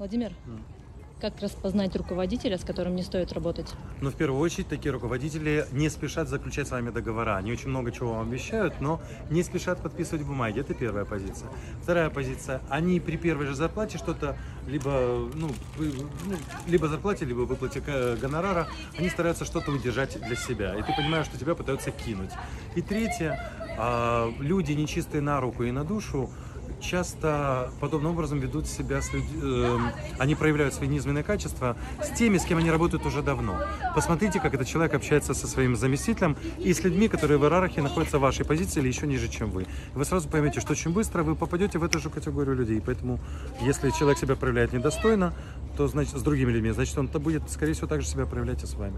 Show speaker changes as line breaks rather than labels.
Владимир, как распознать руководителя, с которым не стоит работать?
Но в первую очередь такие руководители не спешат заключать с вами договора. Они очень много чего вам обещают, но не спешат подписывать бумаги. Это первая позиция. Вторая позиция. Они при первой же зарплате что-то либо, ну, ну, либо зарплате, либо выплате гонорара, они стараются что-то удержать для себя. И ты понимаешь, что тебя пытаются кинуть. И третье. а, люди нечистые на руку и на душу часто подобным образом ведут себя с людь- эм, они проявляют свои низменные качества с теми, с кем они работают уже давно. Посмотрите, как этот человек общается со своим заместителем и с людьми, которые в иерархии находятся в вашей позиции или еще ниже, чем вы. Вы сразу поймете, что очень быстро вы попадете в эту же категорию людей. Поэтому, если человек себя проявляет недостойно, то значит с другими людьми, значит он будет, скорее всего, так же себя проявлять и с вами.